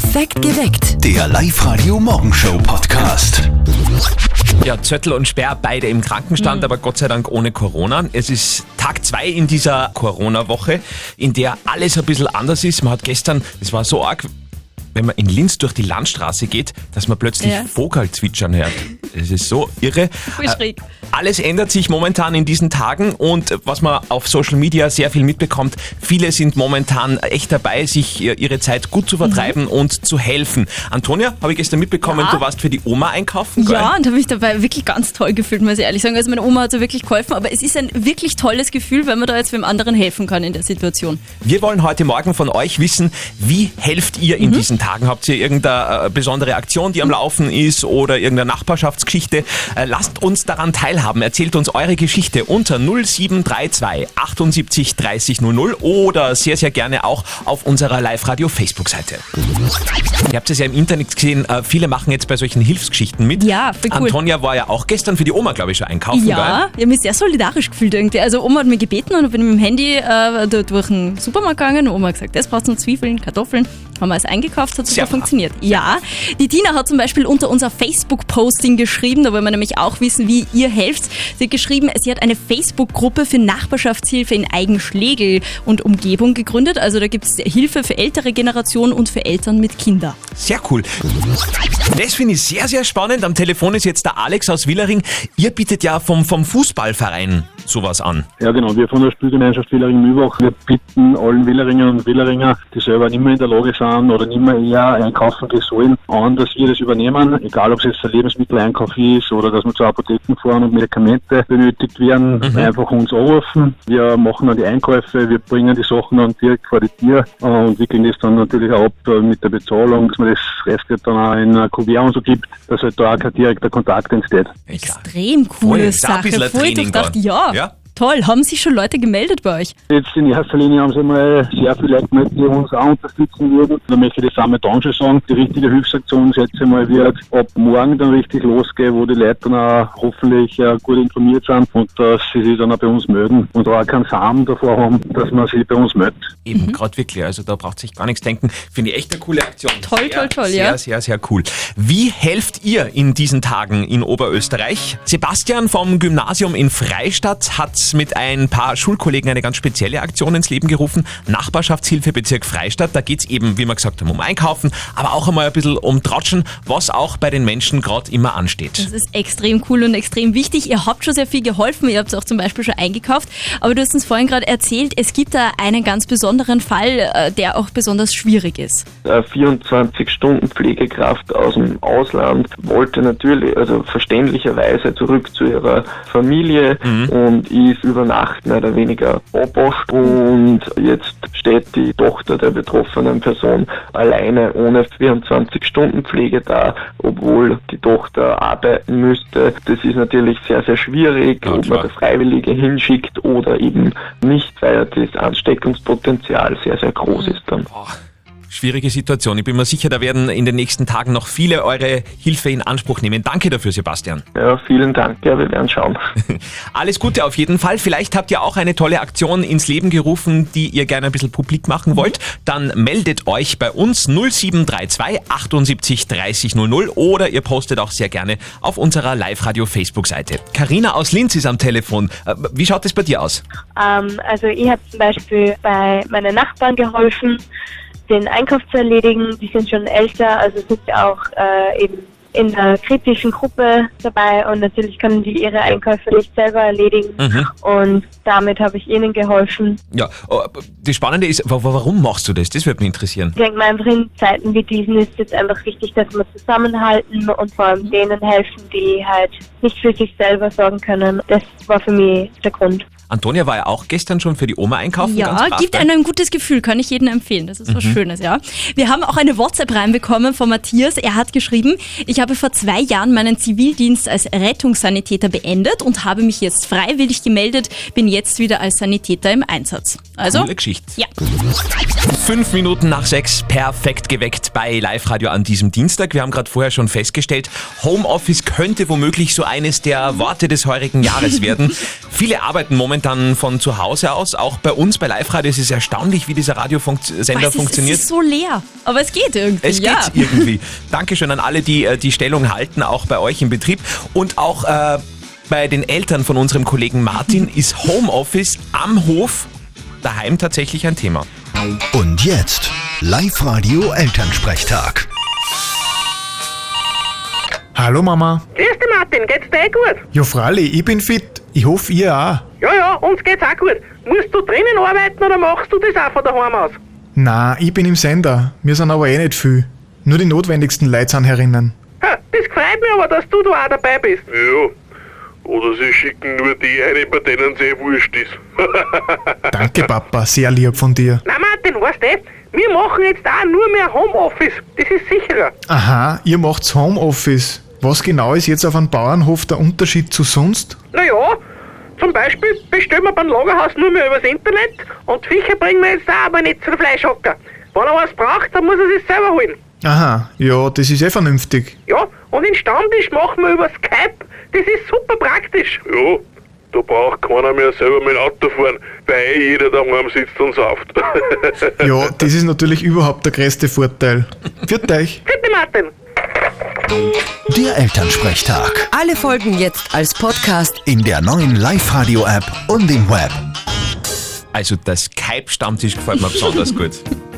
Perfekt geweckt. Der Live-Radio-Morgenshow-Podcast. Ja, Zöttl und Sperr beide im Krankenstand, aber Gott sei Dank ohne Corona. Es ist Tag zwei in dieser Corona-Woche, in der alles ein bisschen anders ist. Man hat gestern, es war so arg, wenn man in Linz durch die Landstraße geht, dass man plötzlich Ja. Vogel zwitschern hört. Es ist so irre. Äh. Alles ändert sich momentan in diesen Tagen und was man auf Social Media sehr viel mitbekommt, viele sind momentan echt dabei, sich äh, ihre Zeit gut zu vertreiben und zu helfen. Antonia, habe ich gestern mitbekommen, Ja. du warst für die Oma einkaufen, gell? Ja, und habe mich dabei wirklich ganz toll gefühlt, muss ich ehrlich sagen. Also meine Oma hat so wirklich geholfen, aber es ist ein wirklich tolles Gefühl, wenn man da jetzt wem anderen helfen kann in der Situation. Wir wollen heute Morgen von euch wissen, wie helft ihr in diesen Tagen? Habt ihr irgendeine äh, besondere Aktion, die am Laufen ist oder irgendeine Nachbarschaftsgeschichte? Äh, Lasst uns daran teilhaben. Erzählt uns eure Geschichte unter 0732 78 30 00 oder sehr, sehr gerne auch auf unserer Live-Radio-Facebook-Seite. Ihr habt es ja im Internet gesehen, äh, viele machen jetzt bei solchen Hilfsgeschichten mit. Ja, voll cool. Antonia war ja auch gestern für die Oma, glaube ich, schon einkaufen, Ja, ich habe mich sehr solidarisch gefühlt irgendwie. Also Oma hat mich gebeten und bin mit dem Handy äh, durch den Supermarkt gegangen. Oma hat gesagt, das brauchst du noch Zwiebeln, Kartoffeln. Haben wir alles eingekauft, hat super Sehr funktioniert. Ja, die Tina hat zum Beispiel unter unser Facebook-Posting geschrieben, da wollen wir nämlich auch wissen, wie ihr helft. Sie hat geschrieben, sie hat eine Facebook-Gruppe für Nachbarschaftshilfe in Eigenschlegel und Umgebung gegründet. Also da gibt es Hilfe für ältere Generationen und für Eltern mit Kindern. Sehr cool. Das finde ich sehr, sehr spannend. Am Telefon ist jetzt der Alex aus Willering. Ihr bietet ja vom, vom Fußballverein sowas an. Ja, genau. Wir von der Spielgemeinschaft Willering-Mühlbach, wir bitten allen Willeringer und Willeringer, die selber nicht mehr in der Lage sind oder nicht mehr eher einkaufen sollen, an, dass wir das übernehmen. Egal, ob es jetzt ein Ist oder dass wir zu Apotheken fahren und Medikamente benötigt werden, einfach uns anrufen. Wir machen dann die Einkäufe, wir bringen die Sachen dann direkt vor die Tür äh, und wickeln das dann natürlich auch ab äh, mit der Bezahlung, dass man das Restgeld dann auch in ein Kuvert und so gibt, dass halt da auch kein direkter Kontakt entsteht. Extrem Voll, coole ein Sache. Voll durchdacht. Ja, Ja. Toll. Haben sich schon Leute gemeldet bei euch? Jetzt in erster Linie haben sie mal sehr viele Leute gemeldet, die uns auch unterstützen würden. Da möchte ich das auch mal dann schon sagen. Die richtige Hilfsaktion, schätze ich mal, wird ab morgen dann richtig losgehen, wo die Leute dann auch hoffentlich äh, gut informiert sind und dass sie sich dann auch bei uns melden und auch keinen Samen davor haben, dass man sich bei uns meldet. Eben, Mhm. gerade wirklich. Also da braucht sich gar nichts denken. Finde ich echt eine coole Aktion. Toll, sehr, toll, toll, sehr, ja. Sehr, sehr, cool. Wie helft ihr in diesen Tagen in Oberösterreich? Sebastian vom Gymnasium in Freistadt hat mit ein paar Schulkollegen eine ganz spezielle Aktion ins Leben gerufen. Nachbarschaftshilfe Bezirk Freistadt. Da geht's eben, wie wir gesagt haben, um Einkaufen, aber auch einmal ein bisschen um Tratschen, was auch bei den Menschen gerade immer ansteht. Das ist extrem cool und extrem wichtig. Ihr habt schon sehr viel geholfen. Ihr habt auch zum Beispiel schon eingekauft. Aber du hast uns vorhin gerade erzählt, es gibt da einen ganz besonderen Fall, äh, der auch besonders schwierig ist. eine 24-Stunden-Pflegekraft aus dem Ausland wollte natürlich, also verständlicherweise zurück zu ihrer Familie und ist über Nacht mehr oder weniger abwacht und jetzt steht die Tochter der betroffenen Person alleine ohne 24-Stunden-Pflege da, obwohl die Tochter arbeiten müsste. Das ist natürlich sehr, sehr schwierig, Ja, ob klar. man das Freiwillige hinschickt oder eben nicht, weil das Ansteckungspotenzial sehr, sehr groß ist dann. Schwierige Situation. Ich bin mir sicher, da werden in den nächsten Tagen noch viele eure Hilfe in Anspruch nehmen. Danke dafür, Sebastian. Ja, vielen Dank. Ja, wir werden schauen. Alles Gute auf jeden Fall. Vielleicht habt ihr auch eine tolle Aktion ins Leben gerufen, die ihr gerne ein bisschen publik machen wollt. Dann meldet euch bei uns 0732 78 30 00 oder ihr postet auch sehr gerne auf unserer Live-Radio Facebook-Seite. Karina aus Linz ist am Telefon. Äh, Wie schaut es bei dir aus? Ähm, also ich habe zum Beispiel bei meinen Nachbarn geholfen, den Einkauf zu erledigen. Die sind schon älter, also sind auch äh, eben in der kritischen Gruppe dabei und natürlich können die ihre Einkäufe nicht selber erledigen und damit habe ich ihnen geholfen. Ja, äh, das Spannende ist, wa- wa- warum machst du das? Das würde mich interessieren. Ich denke mal einfach in Zeiten wie diesen ist es einfach wichtig, dass wir zusammenhalten und vor allem denen helfen, die halt nicht für sich selber sorgen können. Das war für mich der Grund. Antonia war ja auch gestern schon für die Oma einkaufen. Ja, gibt einem ein gutes Gefühl, kann ich jedem empfehlen. Das ist was Schönes, ja. Wir haben auch eine WhatsApp reinbekommen von Matthias. Er hat geschrieben, ich habe vor zwei Jahren meinen Zivildienst als Rettungssanitäter beendet und habe mich jetzt freiwillig gemeldet, bin jetzt wieder als Sanitäter im Einsatz. Also, Coole Geschichte. ja. Fünf Minuten nach sechs, perfekt geweckt bei Live Radio an diesem Dienstag. Wir haben gerade vorher schon festgestellt, Homeoffice könnte womöglich so eines der Worte des heurigen Jahres werden. Viele arbeiten momentan momentan von zu Hause aus. Auch bei uns bei Live Radio ist es erstaunlich, wie dieser Radiosender funktioniert. Es ist so leer, aber es geht irgendwie. Es ja. geht irgendwie. Dankeschön an alle, die äh, die Stellung halten, auch bei euch im Betrieb. Und auch äh, bei den Eltern von unserem Kollegen Martin ist Homeoffice am Hof daheim tatsächlich ein Thema. Und jetzt Live-Radio Elternsprechtag. Hallo Mama. Grüß dich Martin, geht's dir eh gut? Ja, Fralli, ich bin fit. Ich hoffe, ihr auch. Ja, ja, uns geht's auch gut. Musst du drinnen arbeiten oder machst du das auch von daheim aus? Na, ich bin im Sender. Wir sind aber eh nicht viel. Nur die notwendigsten Leute sind herinnen. Ha, das freut mich aber, dass du da auch dabei bist. Ja. Oder sie schicken nur die ein, bei denen es eh wurscht ist. Danke, Papa. Sehr lieb von dir. Na Martin, weißt du, wir machen jetzt auch nur mehr Homeoffice. Das ist sicherer. Aha, ihr macht's Homeoffice. Was genau ist jetzt auf einem Bauernhof der Unterschied zu sonst? Naja, zum Beispiel bestellen wir beim Lagerhaus nur mehr übers Internet und Viecher bringen wir jetzt auch aber nicht zu den Fleischhocker. Wenn er was braucht, dann muss er sich selber holen. Aha, ja, das ist eh vernünftig. Ja, und den Stammtisch machen wir über Skype. Das ist super praktisch. ja, da braucht keiner mehr selber mit dem Auto fahren, weil eh jeder daheim sitzt und sauft. Ja, das ist natürlich überhaupt der größte Vorteil. Viert euch. Bitte Martin. Der Elternsprechtag. Alle Folgen jetzt als Podcast. In der neuen Live-Radio-App und im Web. Also der Skype-Stammtisch gefällt mir besonders gut.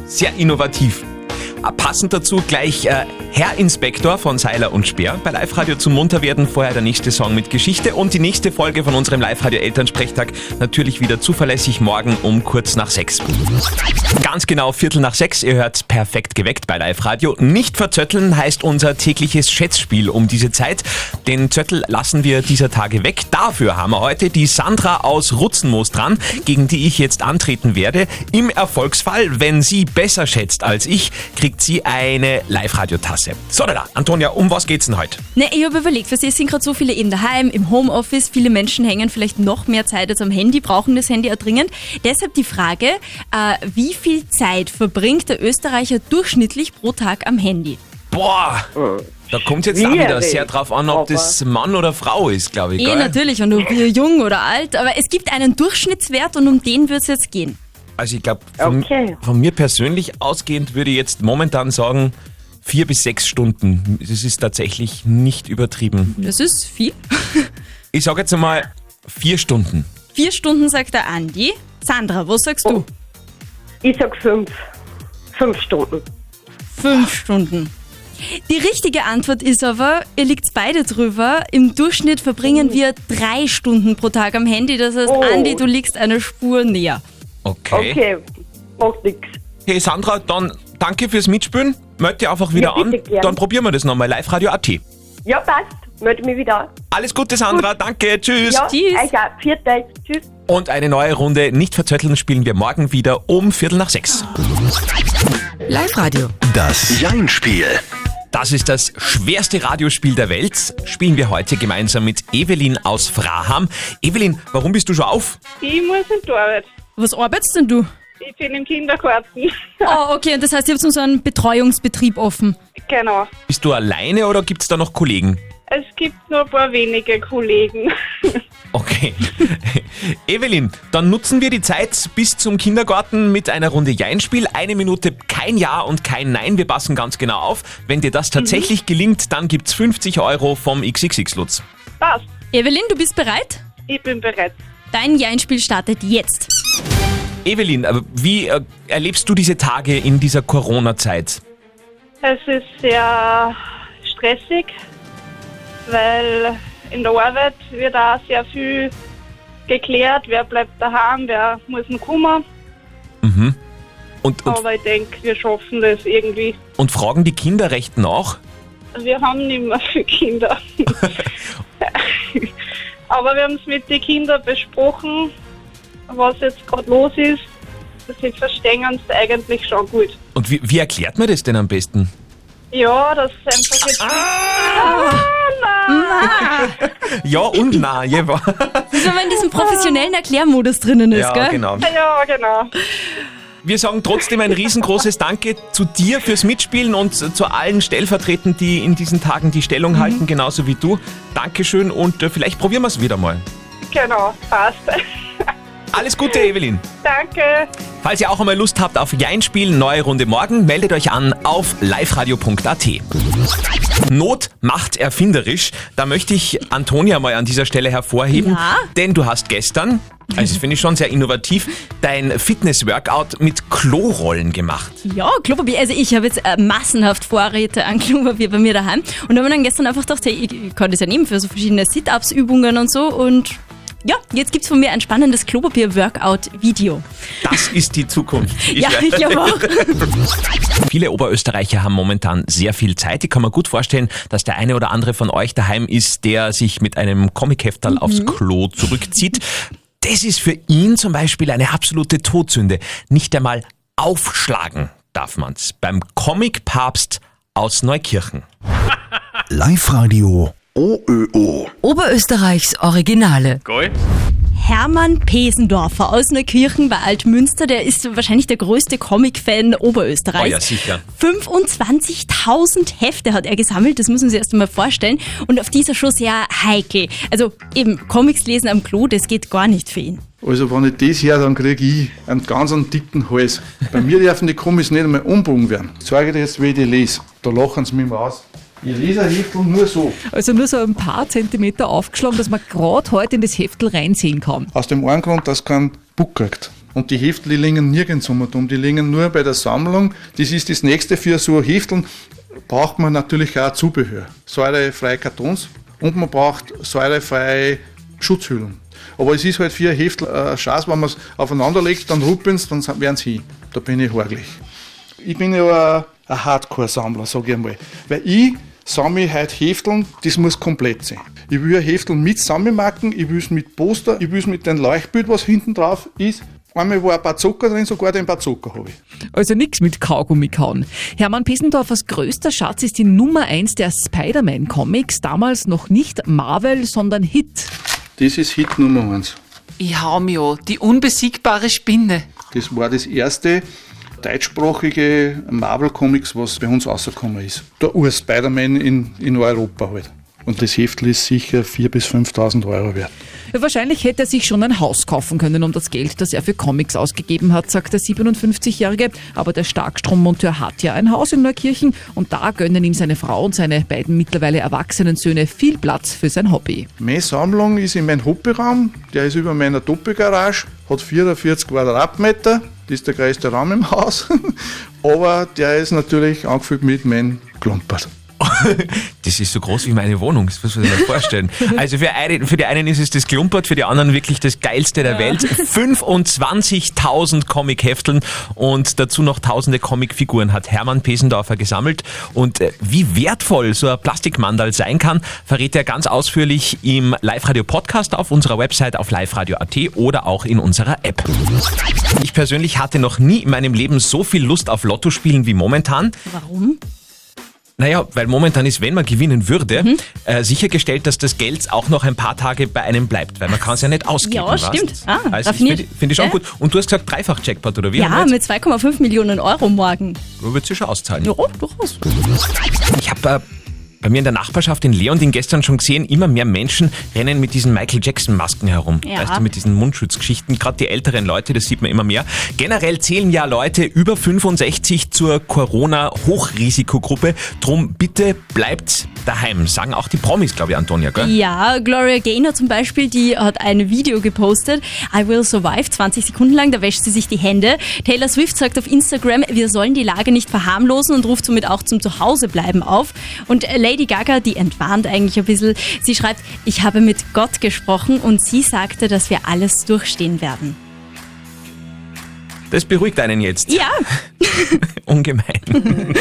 Sehr innovativ. Äh, Passend dazu gleich äh, Herr Inspektor von Seiler und Speer bei Live-Radio zum Munterwerden. Vorher der nächste Song mit Geschichte und die nächste Folge von unserem Live-Radio Elternsprechtag natürlich wieder zuverlässig morgen um kurz nach sechs. Ganz genau Viertel nach sechs. Ihr hört perfekt geweckt bei Live-Radio. Nicht verzötteln heißt unser tägliches Schätzspiel um diese Zeit. Den Zöttel lassen wir dieser Tage weg. Dafür haben wir heute die Sandra aus Rutzenmoos dran, gegen die ich jetzt antreten werde. Im Erfolgsfall, wenn sie besser schätzt als ich, kriegt sie eine Live-Radio-Tasse. So, da, Antonia, um was geht's denn heute? Ne, ich habe überlegt, weil es sind gerade so viele eben daheim, im Homeoffice, viele Menschen hängen vielleicht noch mehr Zeit als am Handy, brauchen das Handy auch dringend. Deshalb die Frage, äh, wie viel Zeit verbringt der Österreicher durchschnittlich pro Tag am Handy? Boah, da kommt jetzt auch wieder sehr drauf an, ob das Mann oder Frau ist, glaube ich. Eh, natürlich, und ob wir jung oder alt, aber es gibt einen Durchschnittswert und um den wird es jetzt gehen. Also ich glaube, von, Okay. von mir persönlich ausgehend würde ich jetzt momentan sagen, vier bis sechs Stunden. Das ist tatsächlich nicht übertrieben. Das ist viel. Ich sage jetzt einmal vier Stunden. Vier Stunden sagt der Andi. Sandra, was sagst du? Ich sag fünf. Fünf Stunden. Fünf Stunden. Die richtige Antwort ist aber, ihr liegt beide drüber. Im Durchschnitt verbringen wir drei Stunden pro Tag am Handy. Das heißt, Oh. Andi, du liegst eine Spur näher. Okay. Okay, macht nix. Hey Sandra, dann danke fürs Mitspielen. Meld dich einfach wieder Ja, bitte an. gern. Dann probieren wir das nochmal. Live Radio AT. Ja, passt. Melde mich wieder an. Alles Gute, Sandra. Danke. Tschüss. Ja, Tschüss. euch auch. Viert euch. Tschüss. Und eine neue Runde nicht verzötteln spielen wir morgen wieder um Viertel nach sechs. Live-Radio. Das Jein-Spiel. Das ist das schwerste Radiospiel der Welt. Spielen wir heute gemeinsam mit Evelyn aus Fraham. Evelyn, warum bist du schon auf? Ich muss in die Arbeit. Was arbeitest denn du? Ich bin im Kindergarten. Oh, okay, und das heißt, ihr habt so einen Betreuungsbetrieb offen. genau. Bist du alleine oder gibt es da noch Kollegen? Es gibt nur ein paar wenige Kollegen. Okay. Evelyn, dann nutzen wir die Zeit bis zum Kindergarten mit einer Runde Jeinspiel. Eine Minute kein Ja und kein Nein. Wir passen ganz genau auf. Wenn dir das tatsächlich gelingt, dann gibt's 50 Euro vom XXX-Lutz. Passt. Evelyn, du bist bereit? Ich bin bereit. Dein Jeinspiel startet jetzt. Evelyn, wie äh, erlebst du diese Tage in dieser Corona-Zeit? Es ist sehr stressig, weil in der Arbeit wird auch sehr viel geklärt, wer bleibt daheim, wer muss noch kommen. Mhm. Und, und, Aber ich denke, wir schaffen das irgendwie. und fragen die Kinder recht nach? Wir haben nicht mehr viele Kinder. Aber wir haben es mit den Kindern besprochen, was jetzt gerade los ist. Sie verstehen es eigentlich schon gut. Und wie, wie erklärt man das denn am besten? Ja, das ist einfach jetzt. Ah, nein. Ja und na, jeweils. Das ist, wenn man in diesem professionellen Erklärmodus drinnen ist, Ja, gell? genau. Ja, genau. Wir sagen trotzdem ein riesengroßes Danke zu dir fürs Mitspielen und zu allen Stellvertretern, die in diesen Tagen die Stellung halten, genauso wie du. Dankeschön und äh, vielleicht probieren wir es wieder mal. Genau, passt. Alles Gute, Evelyn. Danke. Falls ihr auch einmal Lust habt auf Jein spielen, neue Runde morgen, meldet euch an auf liveradio.at. Not macht erfinderisch. Da möchte ich Antonia mal an dieser Stelle hervorheben, Ja? denn du hast gestern, also das finde ich schon sehr innovativ, dein Fitness-Workout mit Klorollen gemacht. Ja, Klopapier. Also ich habe jetzt äh, massenhaft Vorräte an Klopapier bei mir daheim und habe mir dann gestern einfach gedacht, hey, ich, ich kann das ja nehmen für so verschiedene Sit-Ups-Übungen und so und ja, jetzt gibt's von mir ein spannendes Klopapier-Workout-Video. Das ist die Zukunft. Ja, ich glaube auch. Viele Oberösterreicher haben momentan sehr viel Zeit. Ich kann mir gut vorstellen, dass der eine oder andere von euch daheim ist, der sich mit einem Comicheftal aufs Klo zurückzieht. Das ist für ihn zum Beispiel eine absolute Todsünde. Nicht einmal aufschlagen darf man's. Beim Comic-Papst aus Neukirchen. Live-Radio OÖO. Oberösterreichs Originale. Geil. Hermann Pesendorfer aus Neukirchen bei Altmünster, der ist wahrscheinlich der größte Comic-Fan Oh Oberösterreichs. ja, sicher. 25.000 Hefte hat er gesammelt, das muss man sich erst einmal vorstellen. Und auf dieser schon sehr heikel. Also eben, Comics lesen am Klo, das geht gar nicht für ihn. Also wenn ich das her, dann kriege ich einen ganz einen dicken Hals. Bei mir dürfen die Comics nicht einmal umbogen werden. Ich zeige dir jetzt, wie ich die lese. Da lachen sie mich mal aus. Ich lese ein Heftel nur so. Also nur so ein paar Zentimeter aufgeschlagen, dass man gerade heute in das Heftel reinsehen kann. Aus dem einen Grund, dass kein Buck kriegt. Und die Heftel, die liegen nirgends um und um. Die liegen nur bei der Sammlung. Das ist das nächste für so ein Heftel. Braucht man natürlich auch Zubehör. Säurefreie Kartons und man braucht säurefreie Schutzhüllen. Aber es ist halt für ein Heftel äh, Chance, wenn man es aufeinander legt, dann ruppeln es, dann werden sie hin. Da bin ich horglich. Ich bin ja ein, ein Hardcore-Sammler, sage ich einmal. Weil ich sammle heute Hefteln, das muss komplett sein. Ich will ein Heftel mit Sammelmarken, ich will es mit Poster, ich will es mit dem Leuchtbild, was hinten drauf ist. Einmal war ein Bazooka drin, sogar den Bazooka habe ich. Also nichts mit Kaugummi kauen. Hermann Pesendorfers größter Schatz ist die Nummer 1 der Spider-Man-Comics, damals noch nicht Marvel, sondern Hit. Das ist Hit Nummer 1. Ich hau mich an, die unbesiegbare Spinne. Das war das erste deutschsprachige Marvel-Comics, was bei uns rausgekommen ist. Der Ur-Spider-Man in, in Europa halt. Und das Heftel ist sicher 4.000 bis 5.000 Euro wert. Ja, wahrscheinlich hätte er sich schon ein Haus kaufen können um das Geld, das er für Comics ausgegeben hat, sagt der 57-Jährige. Aber der Starkstrommonteur hat ja ein Haus in Neukirchen und da gönnen ihm seine Frau und seine beiden mittlerweile erwachsenen Söhne viel Platz für sein Hobby. Meine Sammlung ist in meinem Hobbyraum, der ist über meiner Doppelgarage, hat 44 Quadratmeter, das ist der größte Raum im Haus, aber der ist natürlich angefüllt mit meinem Klumpert. Das ist so groß wie meine Wohnung, das muss man sich mal vorstellen. Also für, eine, für die einen ist es das Klumpert, für die anderen wirklich das geilste der Welt. 25.000 Comic-Hefteln und dazu noch tausende Comicfiguren hat Hermann Pesendorfer gesammelt. Und äh, wie wertvoll so ein Plastikmandal sein kann, verrät er ganz ausführlich im Live-Radio-Podcast auf unserer Website auf liveradio.at oder auch in unserer App. Ich persönlich hatte noch nie in meinem Leben so viel Lust auf Lotto spielen wie momentan. Warum? Naja, weil momentan ist, wenn man gewinnen würde, Mhm. äh, sichergestellt, dass das Geld auch noch ein paar Tage bei einem bleibt, weil man kann es ja nicht ausgeben. Ja, weißt? stimmt. Ah, also finde ich, find ich schon Ja. gut. Und du hast gesagt Dreifach-Jackpot, oder wie? Ja, mit 2,5 Millionen Euro morgen. jetzt- wird sich schon auszahlen. Ja, durchaus. Ich habe äh, bei mir in der Nachbarschaft in Leonding gestern schon gesehen, immer mehr Menschen rennen mit diesen Michael Jackson Masken herum. Ja. Weißt du, mit diesen Mundschutzgeschichten. Gerade die älteren Leute, das sieht man immer mehr. Generell zählen ja Leute über 65 zur Corona-Hochrisikogruppe. Drum bitte bleibt daheim. Sagen auch die Promis, glaube ich, Antonia, gell? Ja, Gloria Gaynor zum Beispiel, die hat ein Video gepostet, I Will Survive, 20 Sekunden lang, da wäscht sie sich die Hände. Taylor Swift sagt auf Instagram, wir sollen die Lage nicht verharmlosen und ruft somit auch zum Zuhausebleiben auf. Und Lady Gaga, die entwarnt eigentlich ein bisschen, sie schreibt, ich habe mit Gott gesprochen und sie sagte, dass wir alles durchstehen werden. Das beruhigt einen jetzt. Ja, Ungemein.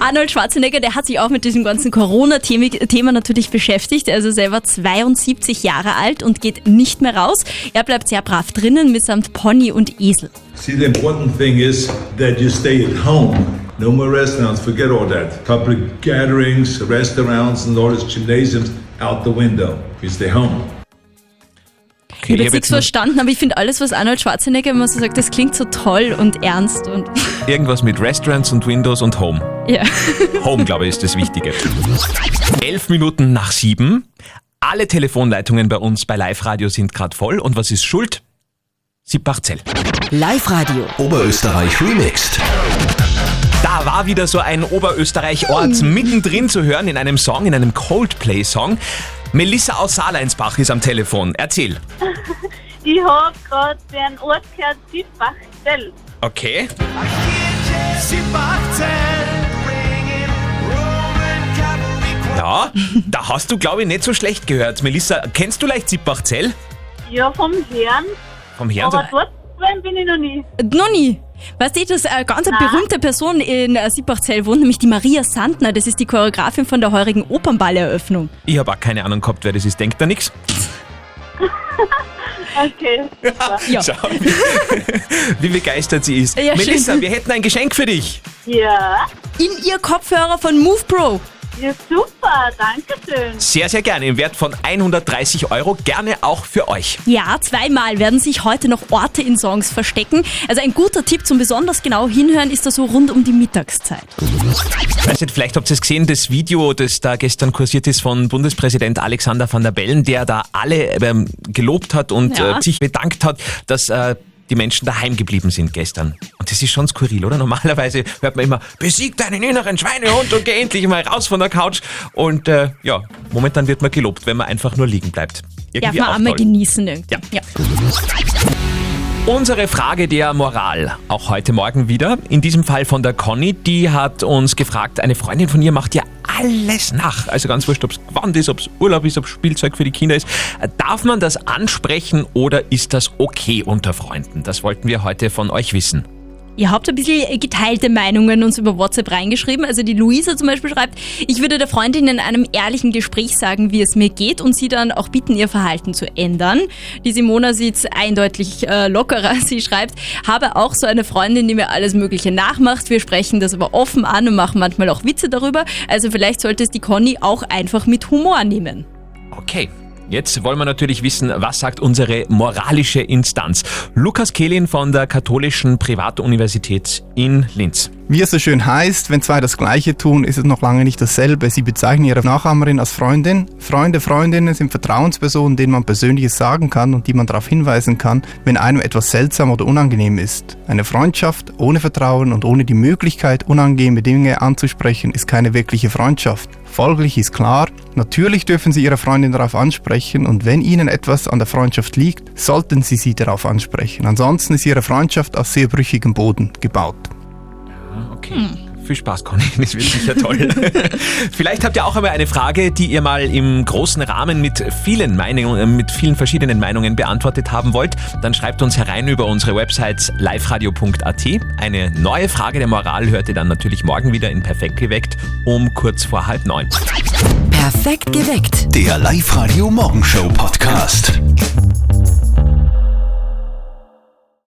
Arnold Schwarzenegger, der hat sich auch mit diesem ganzen Corona-Thema natürlich beschäftigt. Also selber 72 Jahre alt und geht nicht mehr raus. Er bleibt sehr brav drinnen mitsamt Pony und Esel. See, the important thing is that you stay at home. No more restaurants, forget all that. Public gatherings, restaurants, and all these gymnasiums out the window. You stay home. Ich habe jetzt nichts verstanden, aber ich finde alles, was Arnold Schwarzenegger immer so sagt, das klingt so toll und ernst und Irgendwas mit Restaurants und Windows und Home. ja. Home, glaube ich, ist das Wichtige. Elf Minuten nach sieben. Alle Telefonleitungen bei uns bei Live Radio sind gerade voll. Und was ist schuld? Siebachzell. Live-Radio. Oberösterreich remixed. Da war wieder so ein Oberösterreich-Ort mittendrin zu hören in einem Song, in einem Coldplay-Song. Melissa aus Saarleinsbach ist am Telefon. Erzähl. Ich habe gerade den Ort gehört, Siebachzell. Okay. Ja, da hast du, glaube ich, nicht so schlecht gehört. Melissa, kennst du leicht Siebachzell? Ja, vom Herrn. Vom Herrn? Aber dort gewesen bin ich noch nie. Noch nie. Weißt du, dass eine ganz eine berühmte Person in äh, Siebachzell wohnt, nämlich die Maria Sandner. Das ist die Choreografin von der heurigen Opernballeröffnung. Ich habe auch keine Ahnung gehabt, wer das ist. Denkt da nichts? Okay. Ja. Schau, wie, wie begeistert sie ist. Ja, schön. Melissa, wir hätten ein Geschenk für dich. Ja. In ihr Kopfhörer von Move Pro. Ja, super. Danke schön. Sehr, sehr gerne. Im Wert von 130 Euro. Gerne auch für euch. Ja, zweimal werden sich heute noch Orte in Songs verstecken. Also ein guter Tipp zum besonders genau hinhören ist da so rund um die Mittagszeit. Ich weiß nicht, vielleicht habt ihr es gesehen, das Video, das da gestern kursiert ist von Bundespräsident Alexander van der Bellen, der da alle ähm, gelobt hat und Ja. äh, sich bedankt hat, dass äh, die Menschen daheim geblieben sind gestern. Und das ist schon skurril, oder? Normalerweise hört man immer, besieg deinen inneren Schweinehund und geh endlich mal raus von der Couch. Und äh, ja, momentan wird man gelobt, wenn man einfach nur liegen bleibt. Darf Irgendwie man auch auch mal toll. genießen irgendwie. Ja. Unsere Frage der Moral, auch heute Morgen wieder. In diesem Fall von der Conny, die hat uns gefragt, eine Freundin von ihr macht ja alles nach. Also ganz wurscht, ob es Gewand ist, ob es Urlaub ist, ob es Spielzeug für die Kinder ist. Darf man das ansprechen oder ist das okay unter Freunden? Das wollten wir heute von euch wissen. Ihr habt ein bisschen geteilte Meinungen uns über WhatsApp reingeschrieben. Also die Luisa zum Beispiel schreibt, ich würde der Freundin in einem ehrlichen Gespräch sagen, wie es mir geht und sie dann auch bitten, ihr Verhalten zu ändern. Die Simona sieht eindeutig äh, lockerer. Sie schreibt, habe auch so eine Freundin, die mir alles Mögliche nachmacht. Wir sprechen das aber offen an und machen manchmal auch Witze darüber. Also vielleicht sollte es die Conny auch einfach mit Humor nehmen. Okay. Jetzt wollen wir natürlich wissen, was sagt unsere moralische Instanz. Lukas Kehlin von der Katholischen Privatuniversität in Linz. Wie es so schön heißt, wenn zwei das Gleiche tun, ist es noch lange nicht dasselbe. Sie bezeichnen ihre Nachahmerin als Freundin. Freunde, Freundinnen sind Vertrauenspersonen, denen man Persönliches sagen kann und die man darauf hinweisen kann, wenn einem etwas seltsam oder unangenehm ist. Eine Freundschaft ohne Vertrauen und ohne die Möglichkeit, unangenehme Dinge anzusprechen, ist keine wirkliche Freundschaft. Folglich ist klar, natürlich dürfen Sie Ihre Freundin darauf ansprechen und wenn Ihnen etwas an der Freundschaft liegt, sollten Sie sie darauf ansprechen. Ansonsten ist Ihre Freundschaft auf sehr brüchigem Boden gebaut. Okay. Viel Spaß, Conny. Das wird sicher toll. Vielleicht habt ihr auch einmal eine Frage, die ihr mal im großen Rahmen mit vielen Meinungen, äh, mit vielen verschiedenen Meinungen beantwortet haben wollt. Dann schreibt uns herein über unsere Website liveradio.at. Eine neue Frage der Moral hört ihr dann natürlich morgen wieder in Perfekt geweckt um kurz vor halb neun. Perfekt geweckt. Der Live-Radio Morgenshow Podcast.